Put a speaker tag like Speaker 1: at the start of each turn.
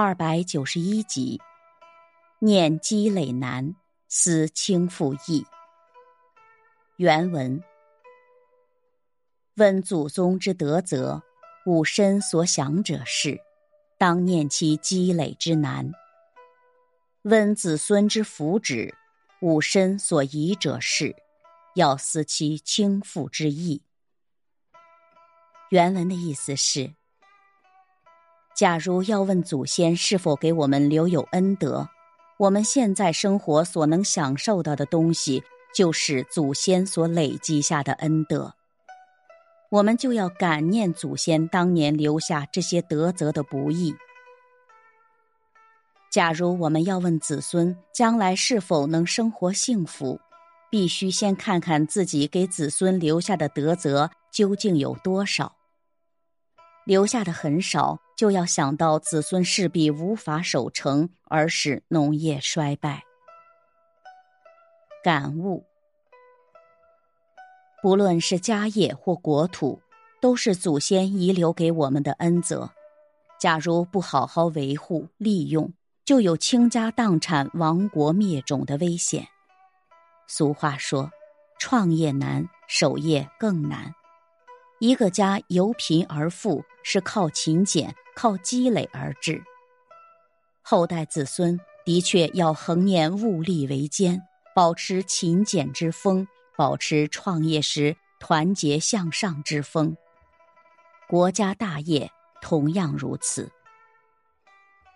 Speaker 1: 二百九十一集，念积累难，思轻复易。原文：问祖宗之德泽，吾身所想者是，当念其积累之难；问子孙之福祉，吾身所宜者是，要思其轻复之意。原文的意思是。假如要问祖先是否给我们留有恩德，我们现在生活所能享受到的东西，就是祖先所累积下的恩德。我们就要感念祖先当年留下这些德泽的不易。假如我们要问子孙将来是否能生活幸福，必须先看看自己给子孙留下的德泽究竟有多少。留下的很少，就要想到子孙势必无法守成，而使农业衰败。感悟：不论是家业或国土，都是祖先遗留给我们的恩泽。假如不好好维护利用，就有倾家荡产、亡国灭种的危险。俗话说：“创业难，守业更难。”一个家由贫而富，是靠勤俭、靠积累而致。后代子孙的确要恒念物力维艰，保持勤俭之风，保持创业时团结向上之风。国家大业同样如此。